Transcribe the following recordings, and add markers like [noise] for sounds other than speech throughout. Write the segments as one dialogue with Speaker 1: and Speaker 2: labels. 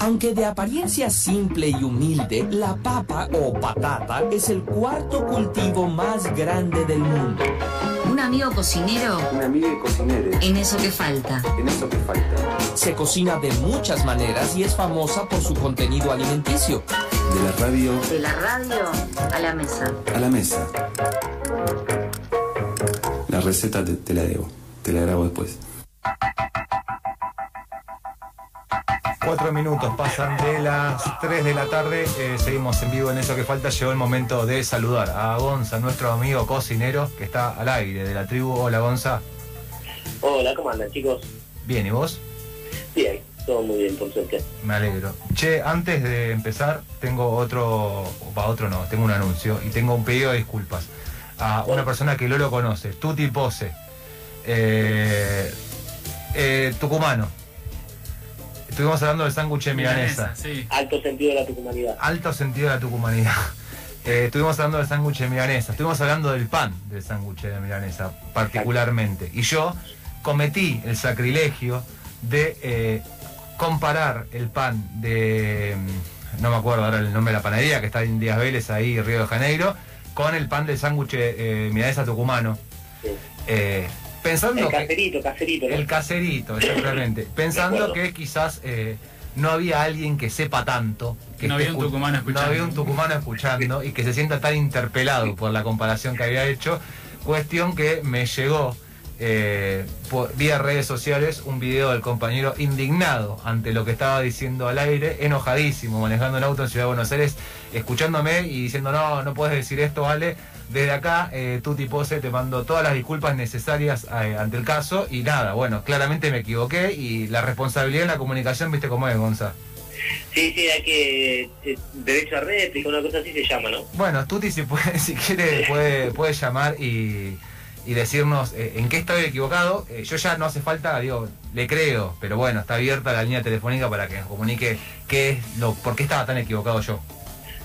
Speaker 1: Aunque de apariencia simple y humilde, la papa o patata es el cuarto cultivo más grande del mundo.
Speaker 2: Un amigo cocinero
Speaker 3: Un amigo cocinero.
Speaker 2: en eso que falta.
Speaker 3: En eso que falta.
Speaker 1: Se cocina de muchas maneras y es famosa por su contenido alimenticio.
Speaker 3: De la radio
Speaker 2: De la radio a la mesa.
Speaker 3: a la mesa. La receta te, te la debo. Te la grabo después.
Speaker 4: Cuatro minutos pasan de las 3 de la tarde. eh, seguimos en vivo en eso que falta. Llegó el momento de saludar a Gonza, nuestro amigo cocinero que está al aire de la tribu. Hola Gonza.
Speaker 5: Hola, ¿cómo andan chicos?
Speaker 4: Bien, ¿y vos?
Speaker 5: Bien, todo muy bien, por suerte.
Speaker 4: Me alegro. Che, antes de empezar, tengo otro, para otro no, tengo un anuncio y tengo un pedido de disculpas a una persona que no lo conoce, Tuti Pose, eh, eh, tucumano. Estuvimos hablando del sándwich de milanesa.
Speaker 6: sí.
Speaker 5: Alto sentido de la tucumanidad.
Speaker 4: Alto sentido de la tucumanidad. [laughs] Eh, estuvimos hablando del sándwich de milanesa, estuvimos hablando del pan del sándwich de milanesa particularmente. Y yo cometí el sacrilegio de eh, comparar el pan de, mm, no me acuerdo ahora el nombre de la panadería, que está en Díaz Vélez, ahí Río de Janeiro, con el pan del sándwich eh, milanesa tucumano.
Speaker 5: Sí.
Speaker 4: Pensando
Speaker 5: El
Speaker 4: que...
Speaker 5: caserito, caserito, ¿no?
Speaker 4: El caserito, exactamente. Pensando que quizás eh, no había alguien que sepa tanto. Que
Speaker 6: No había un tucumano escuchando.
Speaker 4: No había un tucumano escuchando y que se sienta tan interpelado [laughs] por la comparación que había hecho. Cuestión que me llegó eh, por, vía redes sociales un video del compañero indignado ante lo que estaba diciendo al aire, enojadísimo, manejando un auto en Ciudad de Buenos Aires, escuchándome y diciendo, no, no puedes decir esto, vale. Desde acá, eh, Tuti Pose, te mando todas las disculpas necesarias eh, ante el caso y nada, bueno, claramente me equivoqué y la responsabilidad en la comunicación, viste cómo es, Gonza.
Speaker 5: Sí, sí, hay que... eh, derecho a réplica, una cosa así se llama, ¿no?
Speaker 4: Bueno, Tuti, si, puede, [laughs] si quiere, puede, puede llamar y, y decirnos eh, en qué estoy equivocado. Eh, yo ya no hace falta, digo, le creo, pero bueno, está abierta la línea telefónica para que nos comunique qué es lo, por qué estaba tan equivocado yo.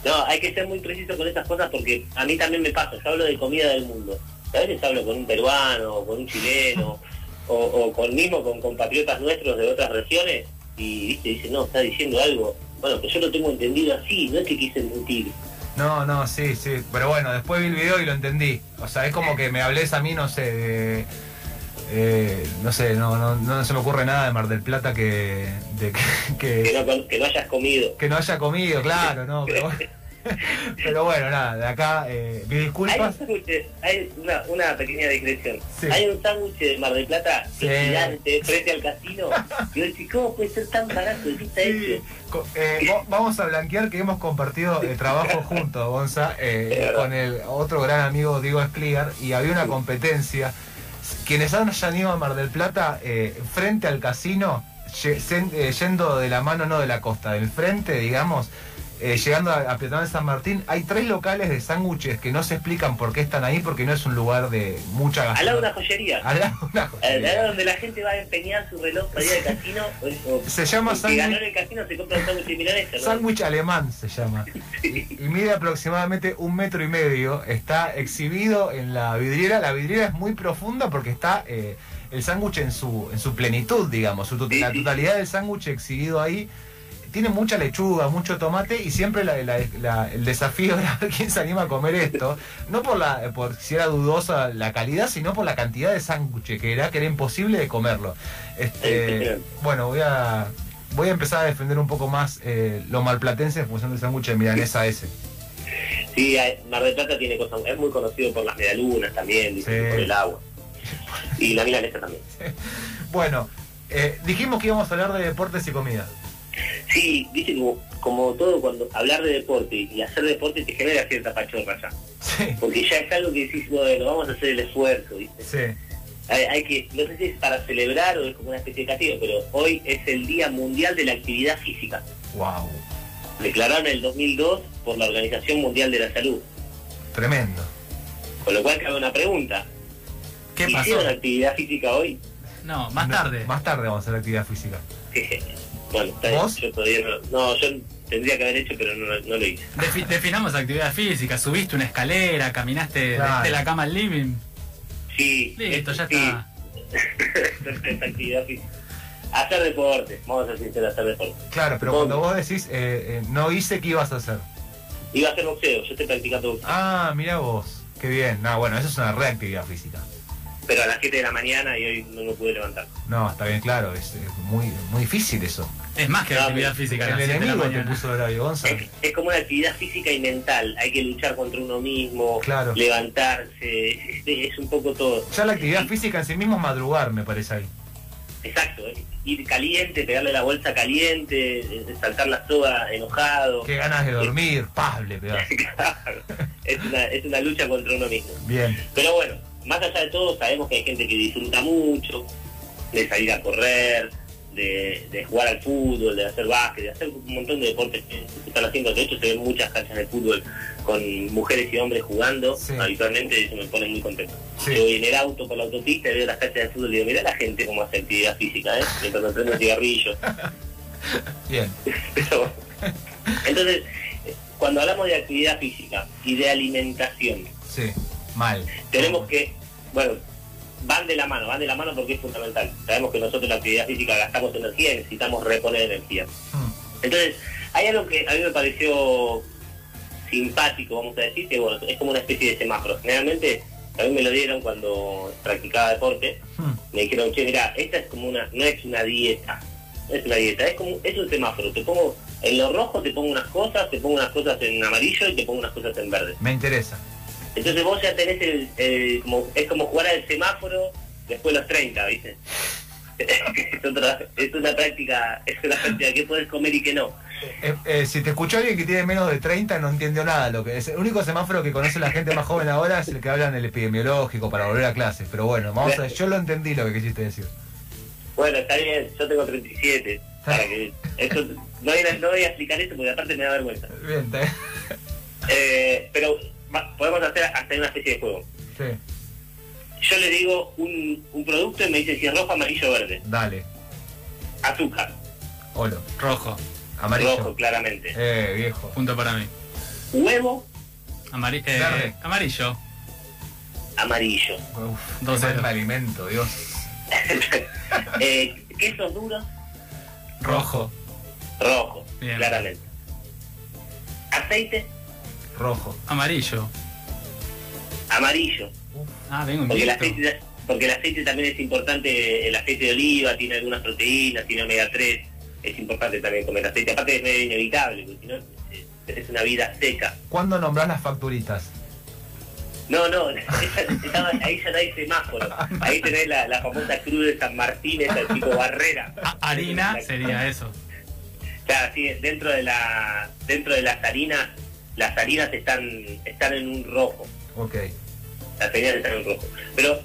Speaker 5: No, hay que ser muy preciso con estas cosas porque a mí también me pasa. Yo hablo de comida del mundo. A veces hablo con un peruano, o con un chileno, [laughs] o, o con mismo con compatriotas nuestros de otras regiones y viste, dice, no, está diciendo algo. Bueno, que yo lo tengo entendido así, no es que quise mentir.
Speaker 4: No, no, sí, sí, pero bueno, después vi el video y lo entendí. O sea, es como que me hables a mí, no sé, de... eh, no sé, no, no, no se me ocurre nada de Mar del Plata que, de que, [laughs] que-
Speaker 5: Que no, con- que no hayas comido.
Speaker 4: que no haya comido, claro, no, pero bueno. [laughs] [laughs] Pero bueno, nada, de acá, eh, mis
Speaker 5: Hay, un
Speaker 4: disculpas.
Speaker 5: sándwich- hay una, una pequeña digresión.
Speaker 4: Sí.
Speaker 5: Hay un sándwich de Mar del Plata
Speaker 4: Sí.
Speaker 5: gigante frente al casino. Y yo decía, ¿cómo puede ser tan barato? ¿De qué está
Speaker 4: Sí, eh, vamos a blanquear que hemos compartido eh, trabajo juntos, Gonza, eh, con el otro gran amigo Diego Espligar, y había una competencia. Quienes han ido a Mar del Plata, eh, frente al casino, eh, yendo de la mano, no de la costa, del frente, digamos, eh, llegando a, a Peatonal San Martín, hay tres locales de sándwiches que no se explican por qué están ahí, porque no es un lugar de mucha
Speaker 5: Al lado de una
Speaker 4: gastronomía.
Speaker 5: joyería.
Speaker 4: Al lado de una
Speaker 5: Al
Speaker 4: joyería.
Speaker 5: lado donde la gente va a empeñar su reloj para ir al casino. [laughs] o- o-
Speaker 4: Se llama sándwich-
Speaker 5: ganó el casino se compra un sándwich de milanesa, ¿no?
Speaker 4: Sándwich alemán se llama. [laughs] Y, y mide aproximadamente un metro y medio. Está exhibido en la vidriera. La vidriera es muy profunda porque está eh, el sándwich en su, en su plenitud, digamos. Su, la totalidad del sándwich exhibido ahí. Tiene mucha lechuga, mucho tomate y siempre la- la- la- el desafío era ver quién se anima a comer esto. No por la por si era dudosa la calidad, sino por la cantidad de sándwich que era, que era imposible de comerlo. Este, bueno, voy a, voy a empezar a defender un poco más eh, lo malplatense en función del sándwich de milanesa ese.
Speaker 5: Sí, Mar del Plata tiene cosas. Es muy conocido por las medialunas también,
Speaker 4: Sí.
Speaker 5: por el agua. Y la milanesa también. [laughs]
Speaker 4: Bueno, eh, dijimos que íbamos a hablar de deportes y comida.
Speaker 5: Sí, viste, como, como todo, cuando hablar de deporte y hacer deporte te genera cierta pachorra ya.
Speaker 4: Sí,
Speaker 5: Porque ya es algo que decís, bueno, vamos a hacer el esfuerzo, ¿viste?
Speaker 4: sí.
Speaker 5: Hay, hay que, no sé si es para celebrar o es como una especie de castigo, pero hoy es el Día Mundial de la Actividad Física.
Speaker 4: Wow,
Speaker 5: Declararon en el 2002 por la Organización Mundial de la Salud.
Speaker 4: tremendo.
Speaker 5: Con lo cual cabe una pregunta.
Speaker 6: ¿Qué pasó?
Speaker 5: ¿Hicieron actividad física hoy?
Speaker 6: No, más
Speaker 4: No,
Speaker 6: tarde.
Speaker 4: Más tarde vamos a hacer actividad física.
Speaker 5: Bueno, está
Speaker 4: ¿Vos?
Speaker 5: yo todavía no, no, yo tendría que haber hecho, pero no, no lo hice.
Speaker 6: Defi- definamos actividad física. Subiste una escalera, caminaste
Speaker 4: Claro.
Speaker 6: desde la cama al living.
Speaker 5: Sí,
Speaker 6: Listo,
Speaker 5: esto
Speaker 6: ya
Speaker 5: sí.
Speaker 6: está. [laughs]
Speaker 5: Actividad física. Hacer deporte, vamos a ser sinceros, hacer deporte.
Speaker 4: Claro, pero
Speaker 5: Supongo.
Speaker 4: cuando vos decís, eh, eh, no hice, ¿qué ibas a hacer?
Speaker 5: Iba a hacer boxeo, yo estoy practicando boxeo.
Speaker 4: Ah, mira vos. Qué bien. No, bueno, eso es una reactividad física.
Speaker 5: Pero a las 7 de la mañana y hoy no me pude levantar.
Speaker 4: No, está bien claro, es, es muy, muy difícil eso.
Speaker 6: Es más que
Speaker 5: No,
Speaker 6: actividad física a
Speaker 4: El
Speaker 6: las 7 de la
Speaker 4: enemigo te puso horario, Gonzalo.
Speaker 5: Es, es como una actividad física y mental. Hay que luchar contra uno mismo,
Speaker 4: Claro.
Speaker 5: levantarse, es, es un poco todo.
Speaker 4: Ya la actividad física en sí mismo es madrugar, me parece ahí.
Speaker 5: Exacto, eh. ir caliente, pegarle la bolsa caliente, eh, saltar la soga enojado.
Speaker 4: Qué ganas de dormir, paz, le pegás. [laughs]
Speaker 5: Claro, es, una, es una lucha contra uno mismo.
Speaker 4: Bien.
Speaker 5: Pero bueno, más allá de todo, sabemos que hay gente que disfruta mucho de salir a correr, de, de jugar al fútbol, de hacer básquet, de hacer un montón de deportes que se están haciendo. De hecho, se ven muchas canchas de fútbol con mujeres y hombres jugando
Speaker 4: Sí.
Speaker 5: habitualmente y eso me pone muy contento.
Speaker 4: Sí.
Speaker 5: Yo voy en el auto por la autopista y veo las canchas de fútbol y digo, mira la gente cómo hace actividad física, ¿eh? mientras me prende un cigarrillo. [laughs]
Speaker 4: Bien.
Speaker 5: Pero, entonces, cuando hablamos de actividad física y de alimentación,
Speaker 4: Sí. Mal.
Speaker 5: tenemos que, bueno, van de la mano, van de la mano porque es fundamental. Sabemos que nosotros la actividad física gastamos energía y necesitamos reponer energía.
Speaker 4: Mm.
Speaker 5: Entonces, hay algo que a mí me pareció simpático, vamos a decir, que bueno, es como una especie de semáforo. Generalmente, a mí me lo dieron cuando practicaba deporte,
Speaker 4: Mm.
Speaker 5: me dijeron, che, mira, esta es como una, no es una dieta, no es una dieta, es como, es un semáforo, te pongo, en lo rojo te pongo unas cosas, te pongo unas cosas en amarillo y te pongo unas cosas en verde.
Speaker 4: Me interesa.
Speaker 5: Entonces vos ya tenés el, el- como, es como jugar al semáforo después de los 30, ¿viste? [laughs] es, otra, es una práctica, es una práctica que puedes comer y que no.
Speaker 4: Eh, eh, si te escuchó alguien que tiene menos de 30 no entendió nada lo que es. El único semáforo que conoce la gente más joven ahora es el que habla en el epidemiológico para volver a clases. Pero bueno, vamos a yo lo entendí lo que quisiste decir.
Speaker 5: Bueno, está bien, yo tengo 37, para que esto, no, voy a, no voy a explicar esto porque aparte me da vergüenza.
Speaker 4: Bien, está bien.
Speaker 5: Eh, pero va- podemos hacer hasta una especie de juego.
Speaker 4: Sí,
Speaker 5: Yo le digo un, un producto y me dice si es rojo, amarillo o verde.
Speaker 4: dale.
Speaker 5: Azúcar,
Speaker 6: Olo, rojo,
Speaker 4: Amarillo.
Speaker 5: rojo, claramente.
Speaker 4: Eh, viejo.
Speaker 6: punto para mí.
Speaker 5: Huevo,
Speaker 6: Amari- eh,
Speaker 4: Verde.
Speaker 6: amarillo,
Speaker 5: amarillo.
Speaker 4: Uf,
Speaker 6: Dos
Speaker 4: me alimento, Dios. [laughs]
Speaker 5: eh, quesos duros,
Speaker 6: rojo,
Speaker 5: rojo,
Speaker 6: Bien.
Speaker 5: claramente. Aceite,
Speaker 4: Rojo.
Speaker 6: amarillo.
Speaker 5: amarillo.
Speaker 6: Ah, vengo
Speaker 5: Porque el, aceite, porque el aceite también es importante, el aceite de oliva tiene algunas proteínas, tiene omega 3, es importante también comer aceite, aparte es medio inevitable, porque si no eh, tenés una vida seca.
Speaker 4: ¿Cuándo nombrás las facturitas?
Speaker 5: No, no, [laughs] estaba- ahí ya no hay semáforo, ahí tenés la, la famosa cruz de San Martín, esa tipo barrera.
Speaker 6: Ah, harina sería eso.
Speaker 5: Claro, sí, dentro de la dentro de las harinas, las harinas están están en un rojo,
Speaker 4: Ok.
Speaker 5: las harinas están en rojo. Pero,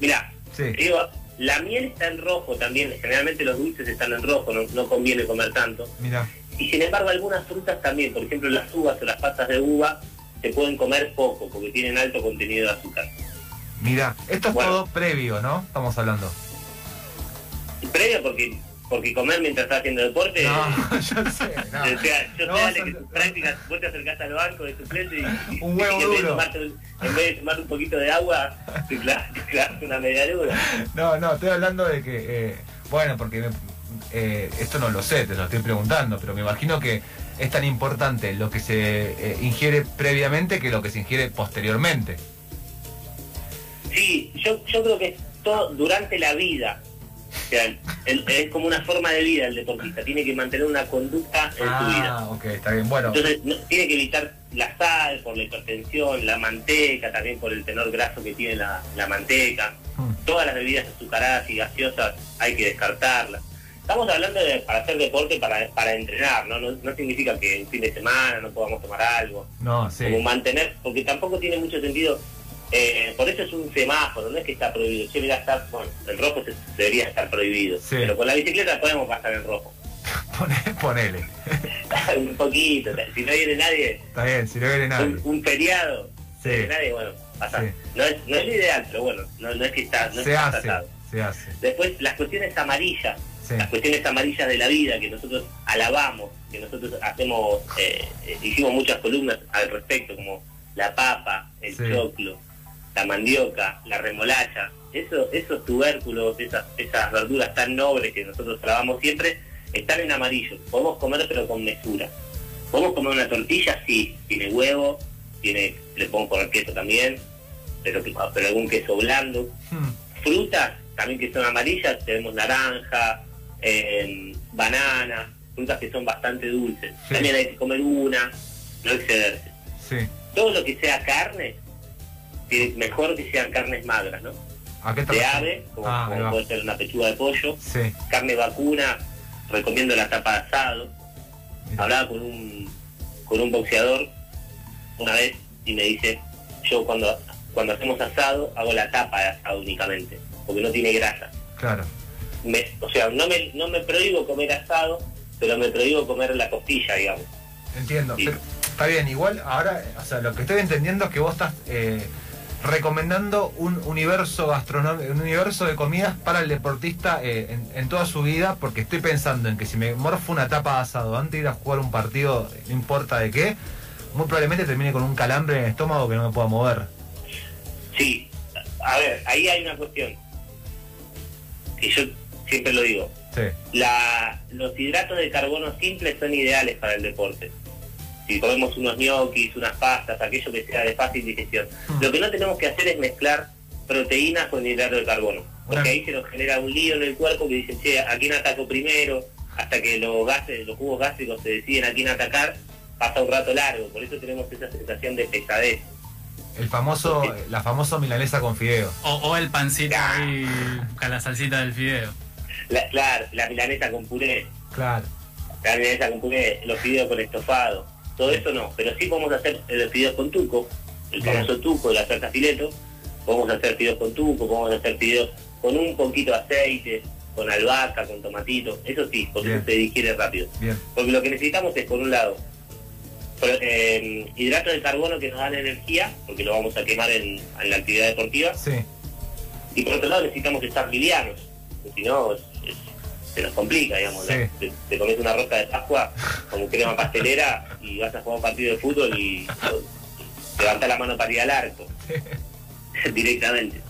Speaker 5: mira,
Speaker 4: Sí.
Speaker 5: Digo, la miel está en rojo también, generalmente los dulces están en rojo, no, no conviene comer tanto.
Speaker 4: Mira.
Speaker 5: Y sin embargo algunas frutas también, por ejemplo las uvas o las pastas de uva, se pueden comer poco porque tienen alto contenido de azúcar.
Speaker 4: Mira, esto es
Speaker 5: Bueno.
Speaker 4: todo previo, ¿no? Estamos hablando.
Speaker 5: Previo porque porque comer mientras estás haciendo deporte,
Speaker 4: No, [laughs] yo sé. No.
Speaker 5: o sea, yo
Speaker 4: No
Speaker 5: sé Ale, que tus prácticas, vos te acercás al banco de suplente y,
Speaker 4: Un huevo
Speaker 5: y en vez de tomarte un- en vez de tomar un poquito de agua, te clavas, te clavas una media luna.
Speaker 4: No, no, estoy hablando de que, eh, bueno, porque me- eh, esto no lo sé, te lo estoy preguntando, pero me imagino que es tan importante lo que se eh, ingiere previamente que lo que se ingiere posteriormente.
Speaker 5: Sí, yo, yo creo que es todo durante la vida. O sea, el- es como una forma de vida el deportista. Tiene que mantener una conducta en su vida.
Speaker 4: Ah, ok, está bien. Bueno,
Speaker 5: Entonces, no- tiene que evitar la sal por la hipertensión, la manteca, también por el tenor graso que tiene la, la manteca.
Speaker 4: mm,
Speaker 5: Todas las bebidas azucaradas y gaseosas hay que descartarlas. Estamos hablando de para hacer deporte, para, para entrenar, ¿no? ¿no? No significa que un fin de semana no podamos tomar algo
Speaker 4: no, sí.
Speaker 5: como mantener, porque tampoco tiene mucho sentido. Eh, por eso es un semáforo, no es que está prohibido. Che, mira, está, bueno, el rojo se- debería estar prohibido,
Speaker 4: Sí.
Speaker 5: pero con la bicicleta podemos pasar en rojo. [laughs]
Speaker 4: Pone- ponele. [laughs]
Speaker 5: un poquito, si no viene nadie,
Speaker 4: Está bien, si no viene nadie.
Speaker 5: un, un feriado,
Speaker 4: Sí.
Speaker 5: si no viene nadie, bueno, pasa.
Speaker 4: Sí.
Speaker 5: No, es, no es ideal, pero bueno, no, no es que está, no
Speaker 4: Se
Speaker 5: está
Speaker 4: hace,
Speaker 5: tratado.
Speaker 4: se hace.
Speaker 5: Después, las cuestiones amarillas, las cuestiones amarillas de la vida que nosotros alabamos, que nosotros hacemos, eh, eh, hicimos muchas columnas al respecto, como la papa, el choclo, la mandioca, la remolacha, eso, esos tubérculos, esas, esas verduras tan nobles que nosotros trabajamos siempre, están en amarillo. Podemos comer pero con mesura. Podemos comer una tortilla, sí, tiene huevo, tiene, le pongo poner queso también, pero, pero algún queso blando.
Speaker 4: Hmm.
Speaker 5: Frutas, también que son amarillas, tenemos naranja, eh, banana, frutas que son bastante dulces.
Speaker 4: Sí.
Speaker 5: También hay que comer una, no excederse.
Speaker 4: Sí.
Speaker 5: Todo lo que sea carne, mejor que sean carnes magras, ¿no?
Speaker 4: ¿A qué te
Speaker 5: De ave, como,
Speaker 4: Ah,
Speaker 5: como puede ser una pechuga de pollo,
Speaker 4: Sí.
Speaker 5: carne vacuna, recomiendo la tapa de asado. Hablaba con un, con un boxeador una vez y me dice, yo cuando, cuando hacemos asado hago la tapa de asado únicamente, porque no tiene grasa.
Speaker 4: Claro.
Speaker 5: Me- o sea, no me, no me prohíbo comer asado, pero me prohíbo comer la costilla, digamos.
Speaker 4: Entiendo.
Speaker 5: Sí.
Speaker 4: Pero está bien, igual ahora, o sea, lo que estoy entendiendo es que vos estás eh, recomendando un universo gastronómico, un universo de comidas para el deportista eh, en, en toda su vida, porque estoy pensando en que si me morfo una tapa de asado antes de ir a jugar un partido, no importa de qué, muy probablemente termine con un calambre en el estómago que no me pueda mover.
Speaker 5: Sí, a ver, ahí hay una cuestión que yo siempre lo digo.
Speaker 4: Sí.
Speaker 5: La, los hidratos de carbono simples son ideales para el deporte. Si comemos unos ñoquis, unas pastas, aquello que sea de fácil digestión.
Speaker 4: Mm.
Speaker 5: Lo que no tenemos que hacer es mezclar proteínas con hidrato de carbono. Porque ahí se nos genera un lío en el cuerpo que dicen, che, ¿a quién ataco primero? Hasta que los gases, los jugos gástricos se deciden a quién atacar, pasa un rato largo. Por eso tenemos esa sensación de pesadez.
Speaker 4: El famoso, la famosa milanesa con fideo.
Speaker 6: O, o el pancito
Speaker 5: Ah.
Speaker 6: ahí con la salsita del fideo.
Speaker 5: La, claro, la milanesa con puré,
Speaker 4: Claro.
Speaker 5: la milanesa con puré, los fideos con estofado, todo eso no, pero sí podemos hacer los fideos con tuco, el famoso tuco de la salsa fileto, podemos hacer fideos con tuco, podemos hacer fideos con un poquito de aceite, con albahaca, con tomatito, eso sí, porque
Speaker 4: Bien.
Speaker 5: eso se digiere rápido.
Speaker 4: Bien.
Speaker 5: Porque lo que necesitamos es, por un lado, eh, hidratos de carbono que nos dan energía, porque lo vamos a quemar en, en la actividad deportiva,
Speaker 4: Sí.
Speaker 5: y por otro lado necesitamos estar livianos, porque si no se nos complica, digamos.
Speaker 4: Sí.
Speaker 5: ¿no? Te, te comes una rosca de Pascua como crema pastelera y vas a jugar un partido de fútbol y levanta la mano para ir al arco [laughs] directamente.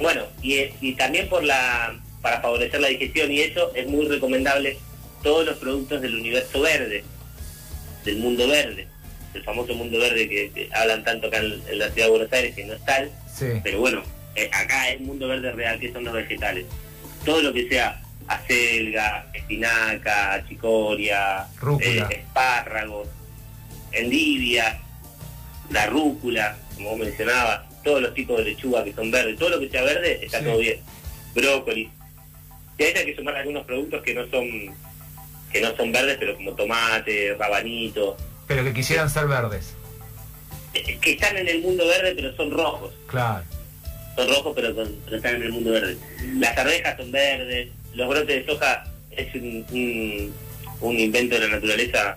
Speaker 5: Bueno, y, y también por la para favorecer la digestión y eso es muy recomendable todos los productos del universo verde, del mundo verde, el famoso mundo verde que, que hablan tanto acá en, en la ciudad de Buenos Aires, que no es tal,
Speaker 4: Sí.
Speaker 5: pero bueno, eh, acá es mundo verde real, que son los vegetales. Todo lo que sea acelga, espinaca, chicoria, eh, espárragos, endivia, la rúcula, como vos mencionabas, todos los tipos de lechuga que son verdes, todo lo que sea verde está
Speaker 4: Sí.
Speaker 5: todo bien. Brócoli. Y ahí hay que sumar algunos productos que no son que no son verdes, pero como tomate, rabanito,
Speaker 4: Pero que quisieran ser verdes.
Speaker 5: eh, que están en el mundo verde pero son rojos.
Speaker 4: Claro.
Speaker 5: son rojos pero, con- pero están en el mundo verde. Las arvejas son verdes, los brotes de soja es un, un- un invento de la naturaleza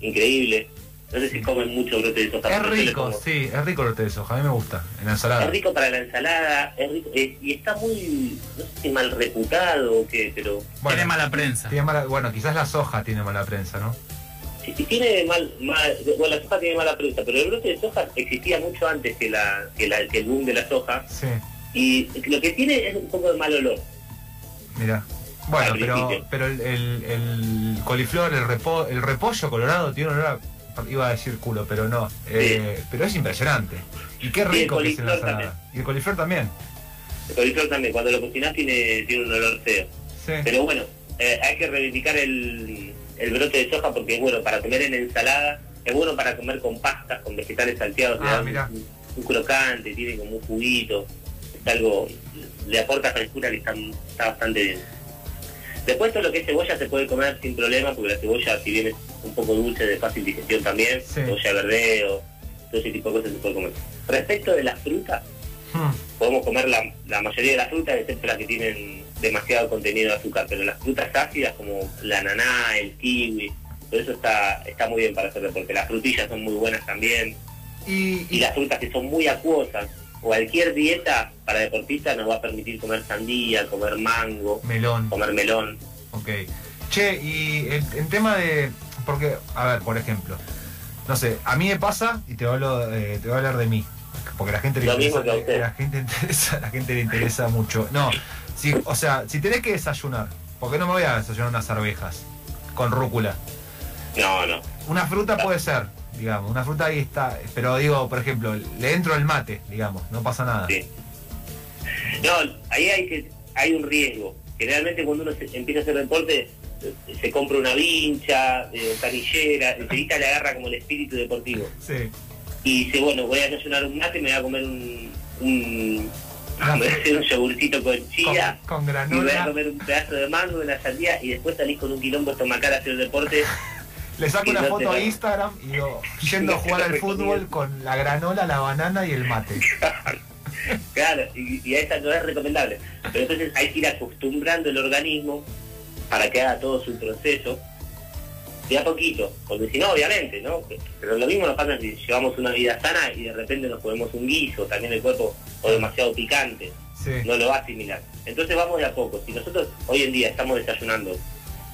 Speaker 5: increíble. No sé si comen mucho brote de soja.
Speaker 4: Es rico, sí, es rico el brote de soja, a mí me gusta, en la ensalada.
Speaker 5: Es rico para la ensalada, es rico, eh, y está muy, no sé si mal reputado o qué, pero
Speaker 4: Bueno,
Speaker 6: Tiene mala prensa.
Speaker 4: tiene mala- bueno, quizás la soja tiene mala prensa, ¿no?
Speaker 5: si, si tiene mal, mal, bueno, la soja tiene mala prensa, pero el brote de soja existía mucho antes que, la, que, la, que el boom de la soja,
Speaker 4: Sí,
Speaker 5: y lo que tiene es un poco de mal olor.
Speaker 4: Mira. Bueno, pero, pero el, el- el coliflor, el, repo- el repollo colorado tiene un olor a- iba a decir culo, pero no. Eh, Pero es impresionante. Y qué
Speaker 5: el
Speaker 4: rico que
Speaker 5: coliflor
Speaker 4: ensalada. Y el coliflor también.
Speaker 5: El coliflor también, cuando lo cocinas tiene, tiene un olor feo.
Speaker 4: Sí.
Speaker 5: Pero bueno, eh, hay que reivindicar el, el brote de soja porque es bueno para comer en ensalada, es bueno para comer con pastas, con vegetales salteados,
Speaker 4: Ah,
Speaker 5: un, un crocante, tiene como un juguito, es algo, le aporta frescura que está, está bastante bien. Después todo lo que es cebolla se puede comer sin problema porque la cebolla si bien es un poco dulce de fácil digestión también,
Speaker 4: Sí.
Speaker 5: cebolla de verdeo, todo ese tipo de cosas se puede comer. Respecto de las frutas,
Speaker 4: Hmm.
Speaker 5: podemos comer la, la mayoría de las frutas, excepto las que tienen demasiado contenido de azúcar, pero las frutas ácidas como la ananá, el kiwi, todo eso está, está muy bien para hacer deporte. Las frutillas son muy buenas también,
Speaker 4: Y,
Speaker 5: y
Speaker 4: y-
Speaker 5: las frutas que son muy acuosas. Cualquier dieta para deportistas nos va a permitir comer sandía, comer mango,
Speaker 4: melón.
Speaker 5: comer melón.
Speaker 4: Ok. Che, y el, en tema de. Porque, a ver, por ejemplo, no sé, a mí me pasa, y te, hablo, eh, te voy a hablar de mí, porque la gente le
Speaker 5: Lo mismo que a usted.
Speaker 4: la gente [laughs] interesa, la gente le interesa mucho. No, si, o sea, si tenés que desayunar, ¿por qué no me voy a desayunar unas arvejas con rúcula?
Speaker 5: No, no.
Speaker 4: Una fruta puede ser, digamos, una fruta ahí está, pero digo, por ejemplo, le entro el mate, digamos, no pasa nada.
Speaker 5: Sí. No, ahí hay que hay un riesgo. Generalmente cuando uno se- empieza a hacer deporte, eh, se compra una vincha, eh, canillera, enseguida le agarra como el espíritu deportivo.
Speaker 4: Sí.
Speaker 5: Y dice, bueno, voy a desayunar un mate, me voy a comer un... un
Speaker 4: Ah,
Speaker 5: voy a hacer un yogurcito con chía.
Speaker 4: Con, con
Speaker 5: Y voy a
Speaker 4: granola.
Speaker 5: comer un pedazo de mango, una sandía y después salís con un quilombo estomacal a hacer deporte. [laughs]
Speaker 4: Le saco una
Speaker 5: no
Speaker 4: foto a Instagram y digo, yendo a
Speaker 5: No [laughs]
Speaker 4: jugar al fútbol con la granola, la banana y el mate. [laughs]
Speaker 5: Claro, y, y esa no es recomendable. Pero entonces hay que ir acostumbrando el organismo para que haga todo su proceso de a poquito, porque si no, obviamente, ¿no? Pero lo mismo nos pasa si llevamos una vida sana y de repente nos comemos un guiso, también el cuerpo, o demasiado picante,
Speaker 4: Sí.
Speaker 5: no lo va a asimilar. Entonces vamos de a poco. Si nosotros hoy en día estamos desayunando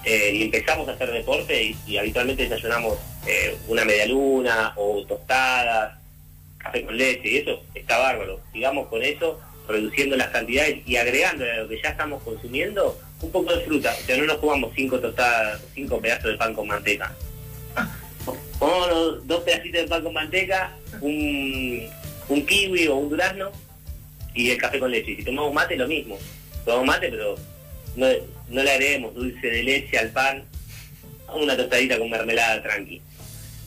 Speaker 5: eh, y empezamos a hacer deporte y, habitualmente desayunamos eh, una media luna o tostadas, café con leche y eso está bárbaro. Sigamos con eso, reduciendo las cantidades y agregando a lo que ya estamos consumiendo un poco de fruta. O sea, no nos jugamos cinco tostadas, cinco pedazos de pan con manteca. Pongamos dos pedacitos de pan con manteca, un, un kiwi o un durazno y el café con leche. Y si tomamos mate, lo mismo. Tomamos mate, pero no, no le agreguemos dulce de leche al pan, una tostadita con mermelada tranqui.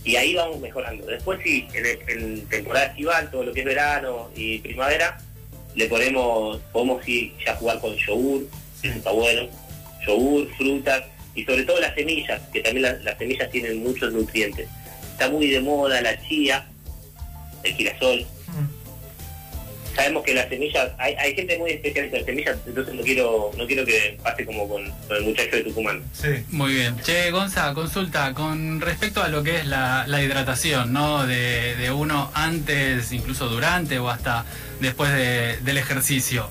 Speaker 5: Y ahí vamos mejorando. Después sí, en, en temporada estival, todo lo que es verano y primavera, le ponemos, podemos sí, ya jugar con yogur, está bueno, yogur, frutas y sobre todo las semillas, que también las, las semillas tienen muchos nutrientes. Está muy de moda la chía, el girasol. Sabemos que las semillas, hay, hay gente muy especialista en semillas, entonces no quiero, no quiero que pase como con, con el muchacho de Tucumán.
Speaker 4: Sí.
Speaker 6: Muy bien. Che, Gonza, consulta, con respecto a lo que es la, la hidratación, ¿no? De, de uno antes, incluso durante o hasta después de- del ejercicio.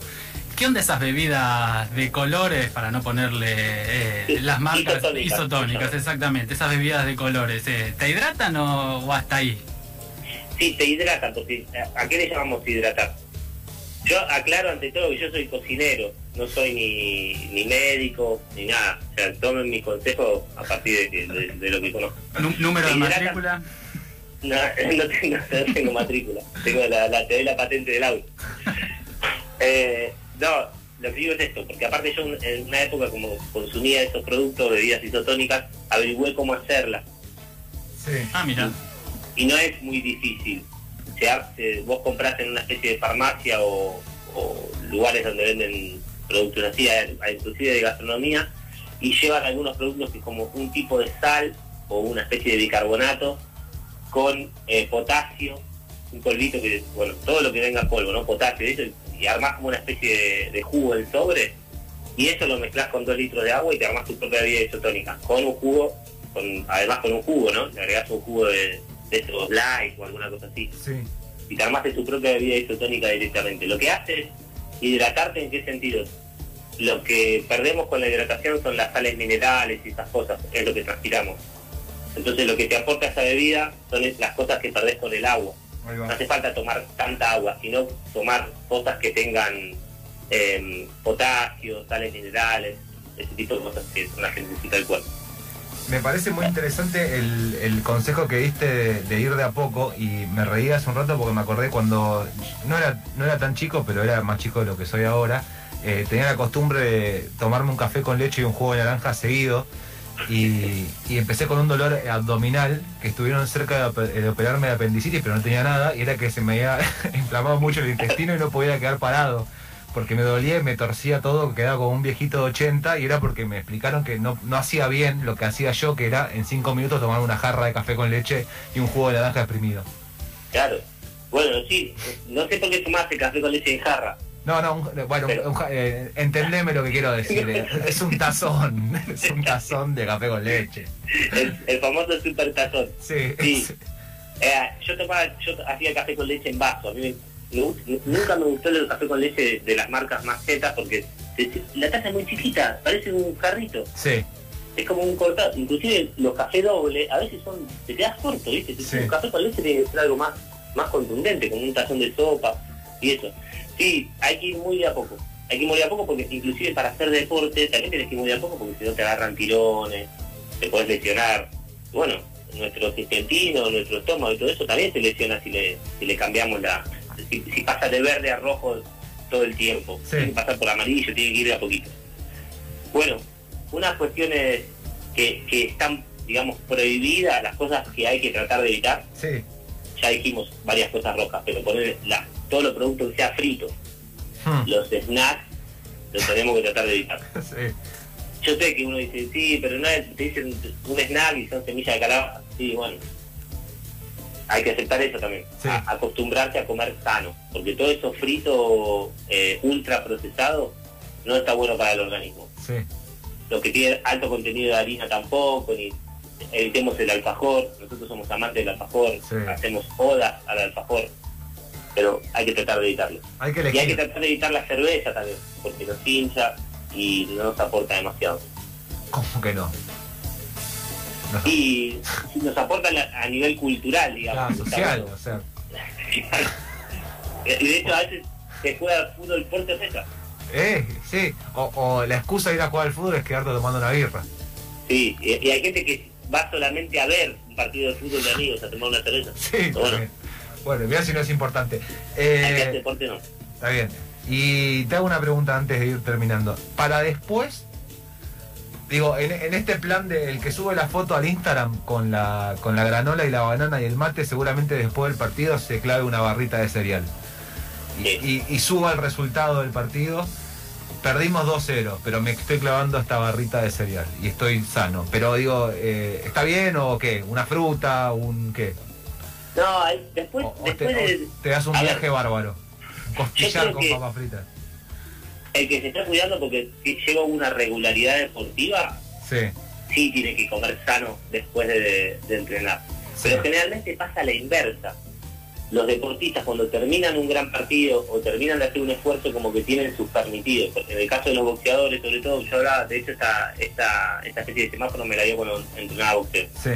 Speaker 6: ¿Qué onda esas bebidas de colores, para no ponerle eh, las marcas
Speaker 5: isotónicas.
Speaker 6: isotónicas, exactamente, esas bebidas de colores, eh, ¿te hidratan o, o hasta ahí?
Speaker 5: Sí, te hidratan, porque ¿a a qué le llamamos hidratar? Yo aclaro ante todo que yo soy cocinero, no soy ni, ni médico, ni nada. O sea, tomen mis consejos a partir de, que- de- de lo que conozco.
Speaker 6: Nú- ¿Número de matrícula?
Speaker 5: No, [laughs] no tengo, no tengo matrícula, tengo la, la, te doy la patente del auto. Eh, no, lo que digo es esto, porque aparte yo en una época como consumía esos productos, bebidas isotónicas, averigüé cómo hacerlas.
Speaker 4: Sí.
Speaker 6: Ah, mira.
Speaker 5: y no es muy difícil. Se hace- vos compras en una especie de farmacia o, lugares donde venden productos así, inclusive de gastronomía, y llevan algunos productos que como un tipo de sal o una especie de bicarbonato con eh, potasio, un polvito que, bueno, todo lo que venga en polvo, ¿no? Potasio, y, armás como una especie de, jugo del sobre, y eso lo mezclas con dos litros de agua y te armás tu propia bebida isotónica, con un jugo, con, además con un jugo, ¿no? Le agregás un jugo de, de estos light o alguna cosa así,
Speaker 4: Sí.
Speaker 5: y te armaste tu propia bebida isotónica directamente. Lo que hace es hidratarte en qué sentido. Lo que perdemos con la hidratación son las sales minerales y esas cosas, es lo que transpiramos. Entonces lo que te aporta esa bebida son las cosas que perdés con el agua. No hace falta tomar tanta agua, sino tomar cosas que tengan em, potasio, sales minerales, ese tipo de cosas que son las que necesita el cuerpo.
Speaker 4: Me parece muy interesante el, consejo que diste de, ir de a poco y me reí hace un rato porque me acordé cuando no era, no era tan chico, pero era más chico de lo que soy ahora. eh, tenía la costumbre de tomarme un café con leche y un jugo de naranja seguido y, empecé con un dolor abdominal que estuvieron cerca de, de operarme de apendicitis pero no tenía nada y era que se me había [laughs] inflamado mucho el intestino y no podía quedar parado porque me dolía y me torcía todo, quedaba como un viejito de 80 y era porque me explicaron que no, no hacía bien lo que hacía yo, que era en 5 minutos tomar una jarra de café con leche y un jugo de naranja exprimido.
Speaker 5: Claro. Bueno, sí, no sé por qué tomaste café con leche en jarra.
Speaker 4: No, no, un- bueno, un ja- eh, entendeme lo que quiero decir. eh, [laughs] Es un tazón, [laughs] es un tazón de café con leche.
Speaker 5: El, el famoso super tazón.
Speaker 4: Sí,
Speaker 5: Sí. Eh, yo tomaba, yo hacía café con leche en vaso. A mí me- me nunca me gustó el café con leche de, de las marcas más zetas porque la taza es muy chiquita, parece un carrito.
Speaker 4: sí,
Speaker 5: Es como un cortado. Inclusive los cafés doble a veces son, te quedas corto, ¿viste?
Speaker 4: Sí.
Speaker 5: Un café con leche tiene que ser algo más, más contundente, como un tazón de sopa y eso. Sí, hay que ir muy de a poco. Hay que ir muy de a poco porque inclusive para hacer deporte también tienes que ir muy de a poco porque si no te agarran tirones, te puedes lesionar. Bueno, nuestro intestino, nuestro estómago y todo eso también se lesiona si le, si le cambiamos la... Si, si pasa de verde a rojo todo el tiempo.
Speaker 4: Sí.
Speaker 5: Tiene que pasar por amarillo, tiene que ir de a poquito. Bueno, unas cuestiones que, que están, digamos, prohibidas, las cosas que hay que tratar de evitar,
Speaker 4: Sí.
Speaker 5: ya dijimos varias cosas rojas, pero poner la, todos los productos que sea fritos,
Speaker 4: Hmm.
Speaker 5: los snacks, los tenemos que tratar de evitar. [laughs]
Speaker 4: Sí.
Speaker 5: Yo sé que uno dice, sí, pero no es, te dicen un snack y son semillas de calabaza. Sí, bueno. Hay que aceptar eso también.
Speaker 4: Sí.
Speaker 5: A- acostumbrarse a comer sano. Porque todo eso frito, eh, ultra procesado, no está bueno para el organismo.
Speaker 4: Sí.
Speaker 5: Lo que tiene alto contenido de harina tampoco, ni evitemos el alfajor. Nosotros somos amantes del alfajor,
Speaker 4: Sí.
Speaker 5: hacemos odas al alfajor. Pero hay que tratar de evitarlo.
Speaker 4: Hay que
Speaker 5: Y hay que tratar de evitar la cerveza también, porque nos hincha y no nos aporta demasiado.
Speaker 4: ¿Cómo que no?
Speaker 5: Y nos aportan a, a nivel cultural, digamos.
Speaker 4: Claro,
Speaker 5: Está
Speaker 4: social, o sea. [laughs]
Speaker 5: y de hecho a veces se juega fútbol por cerveza.
Speaker 4: Eh, sí. O, o la excusa de ir a jugar al fútbol es quedarte tomando una birra.
Speaker 5: Sí, y, y hay gente que va solamente a ver un partido de fútbol de amigos, a tomar una cerveza.
Speaker 4: Sí,
Speaker 5: bueno.
Speaker 4: Bueno, mira si no es importante. Eh,
Speaker 5: deporte no.
Speaker 4: está bien. Y te hago una pregunta antes de ir terminando. Para después, digo, en, en este plan de el que sube la foto al Instagram con la, con la granola y la banana y el mate, seguramente después del partido se clave una barrita de cereal. Y,
Speaker 5: Sí.
Speaker 4: y- y suba el resultado del partido. Perdimos 2-0, pero me estoy clavando esta barrita de cereal y estoy sano. Pero digo, eh, ¿está bien o qué? ¿Una fruta? ¿Un qué?
Speaker 5: No, después,
Speaker 4: O, o te,
Speaker 5: después de-
Speaker 4: o te das un
Speaker 5: a ver,
Speaker 4: viaje bárbaro. Costillar con
Speaker 5: que-
Speaker 4: papas fritas.
Speaker 5: El que se está cuidando porque lleva una regularidad deportiva,
Speaker 4: Sí,
Speaker 5: sí tiene que comer sano después de, de entrenar.
Speaker 4: sí.
Speaker 5: Pero generalmente pasa la inversa. Los deportistas cuando terminan un gran partido o terminan de hacer un esfuerzo como que tienen sus permitidos. En el caso de los boxeadores, sobre todo, yo hablaba, de hecho esta, esta, esta especie de semáforo me la dio cuando entrenaba boxeo,
Speaker 4: sí.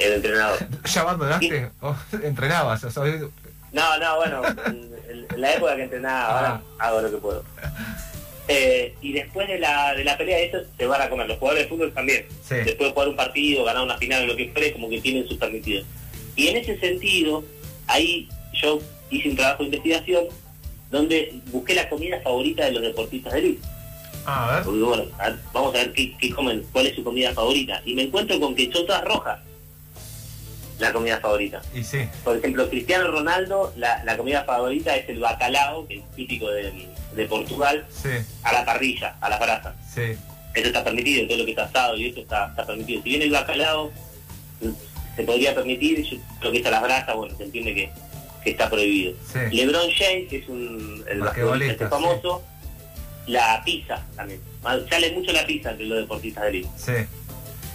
Speaker 5: el entrenador. [laughs]
Speaker 4: ¿Ya abandonaste? ¿O [laughs] entrenabas? O sea,
Speaker 5: No, no, bueno, [laughs] en, en la época que entrenaba, ahora hago lo que puedo. Eh, y después de la, de la pelea de eso se van a comer. Los jugadores de fútbol también.
Speaker 4: Sí.
Speaker 5: Después de jugar un partido, ganar una final lo que fuere, como que tienen sus permitidos. Y en ese sentido, ahí yo hice un trabajo de investigación donde busqué la comida favorita de los deportistas de élite.
Speaker 4: Ah, a ver.
Speaker 5: Porque bueno, a ver, vamos a ver qué, qué comen, cuál es su comida favorita. Y me encuentro con que son todas rojas la comida favorita.
Speaker 4: Y sí.
Speaker 5: Por ejemplo, Cristiano Ronaldo, la, la comida favorita es el bacalao, que es típico de, de Portugal,
Speaker 4: Sí,
Speaker 5: a la parrilla, a las brasas.
Speaker 4: sí.
Speaker 5: Eso está permitido, todo lo que está asado y eso está, está permitido. Si bien el bacalao mm, se podría permitir, yo creo que es a las brasas, bueno, se entiende que, que está prohibido. LeBron James, que es un, el
Speaker 4: Basquetbolista,
Speaker 5: famoso, la pizza también. Sale mucho la pizza entre los deportistas de.
Speaker 4: Sí,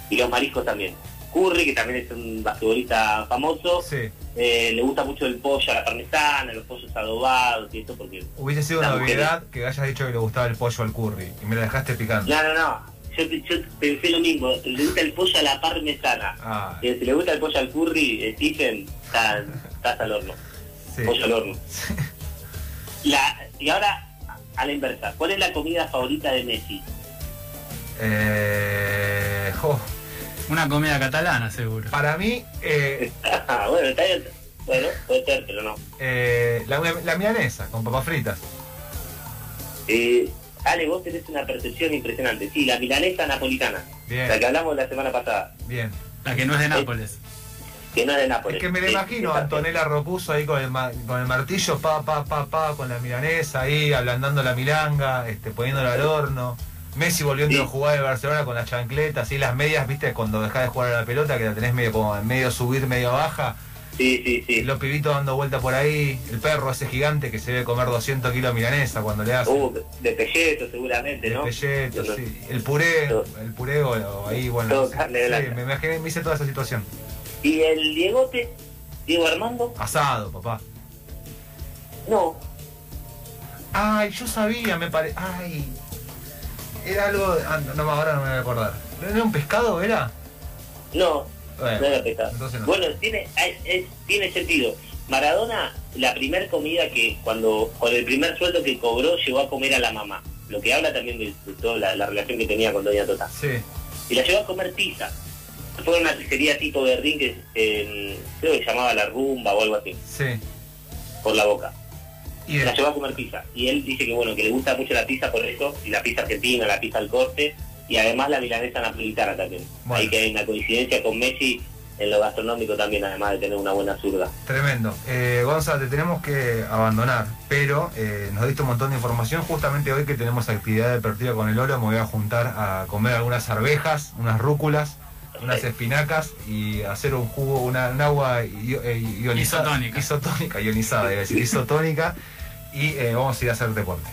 Speaker 5: Y los mariscos también. Curry, que también es un basquetbolista famoso,
Speaker 4: sí.
Speaker 5: eh, le gusta mucho el pollo a la parmesana, los pollos adobados y eso porque...
Speaker 4: Hubiese sido una obviedad que hayas dicho que le gustaba el pollo al curry y me lo dejaste picando.
Speaker 5: No, no, no. Yo, yo pensé lo mismo. Le gusta el pollo a la parmesana.
Speaker 4: Ah,
Speaker 5: Eh, si le gusta el pollo al curry, eh, Stephen, está- estás al horno.
Speaker 4: sí.
Speaker 5: Pollo al horno. La, y ahora, a la inversa. ¿Cuál es la comida favorita de Messi?
Speaker 4: Eh,
Speaker 6: Una comida catalana, seguro.
Speaker 4: para mí, eh, [laughs]
Speaker 5: bueno, está bien. Bueno, puede ser, pero no.
Speaker 4: eh, la, la milanesa con papas fritas.
Speaker 5: Eh, Ale, vos tenés una percepción impresionante. Sí, la milanesa napolitana.
Speaker 4: Bien.
Speaker 5: La que hablamos la semana pasada.
Speaker 4: Bien.
Speaker 6: La que no es de Nápoles.
Speaker 5: Que no es de Nápoles.
Speaker 4: Es que me lo
Speaker 5: Eh,
Speaker 4: imagino, Antonella Ropuso ahí con el, ma- con el martillo, pa, pa, pa, pa, con la milanesa ahí, ablandando la milanga, este, poniéndola al horno. Messi volviendo
Speaker 5: Sí.
Speaker 4: a jugar en Barcelona con las chancletas y las medias, viste, cuando dejás de jugar a la pelota, que la tenés medio como en medio subir, medio baja.
Speaker 5: Sí, sí, sí.
Speaker 4: los pibitos dando vuelta por ahí, el perro ese gigante que se debe comer 200 kilos de milanesa cuando le hace.
Speaker 5: Uh, de pelleto seguramente, ¿no?
Speaker 4: pelleto,
Speaker 5: Todo-
Speaker 4: sí. El puré,
Speaker 5: Todo-
Speaker 4: el puré o, ahí, bueno.
Speaker 5: todo
Speaker 4: sé.
Speaker 5: carne.
Speaker 4: Sí, me imaginé, me hice toda esa situación.
Speaker 5: ¿Y el Diegote? ¿Diego Armando?
Speaker 4: Asado, papá.
Speaker 5: No.
Speaker 4: Ay, yo sabía, me parece. Ay. Era algo. ah, no, ahora no me voy a acordar. ¿No era un pescado, era?
Speaker 5: No,
Speaker 4: Bueno,
Speaker 5: no era pescado.
Speaker 4: no.
Speaker 5: Bueno, tiene, es- tiene sentido. Maradona, la primer comida que cuando, con el primer sueldo que cobró, llegó a comer a la mamá. Lo que habla también de, de toda la, la relación que tenía con Doña Tota.
Speaker 4: Sí.
Speaker 5: Y la llevó a comer pizza. Fue una pizzería tipo de ring que eh, creo que se llamaba La Rumba o algo así,
Speaker 4: Sí.
Speaker 5: por la boca.
Speaker 4: Y
Speaker 5: La llevó a comer pizza. Y él dice que bueno, que le gusta mucho la pizza por eso, y la pizza argentina, la pizza al corte, y además la milanesa napolitana también.
Speaker 4: Bueno.
Speaker 5: Ahí que hay una coincidencia con Messi en lo gastronómico también, además de tener una buena zurda.
Speaker 4: Tremendo. Eh, Gonza, te tenemos que abandonar, pero eh, nos diste un montón de información. Justamente hoy que tenemos actividad deportiva con el oro, me voy a juntar a comer algunas arvejas, unas rúculas, unas espinacas y hacer un jugo, una, un agua eh, ionizada.
Speaker 6: Isotónica.
Speaker 4: Isotónica, ionizada, iba a decir, isotónica. Y eh, vamos a ir a hacer deporte.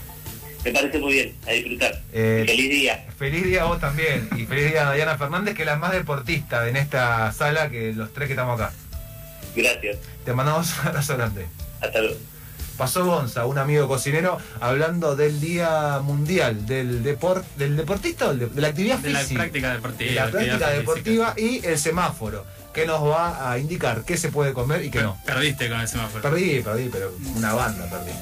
Speaker 5: Me parece muy bien, a disfrutar.
Speaker 4: Eh,
Speaker 5: Feliz día.
Speaker 4: Feliz día a vos también. Y feliz día a Diana Fernández, que es la más deportista en esta sala que los tres que estamos acá.
Speaker 5: Gracias.
Speaker 4: Te mandamos un abrazo grande.
Speaker 5: Hasta luego.
Speaker 4: Pasó Gonza, un amigo cocinero, hablando del Día Mundial del deport, del deportista de, de la actividad
Speaker 6: De la
Speaker 4: física.
Speaker 6: práctica deportiva.
Speaker 4: De la práctica deportiva
Speaker 6: física.
Speaker 4: y el semáforo, que nos va a indicar qué se puede comer y qué no.
Speaker 6: Perdiste con el semáforo.
Speaker 4: Perdí, perdí, pero una banda perdí.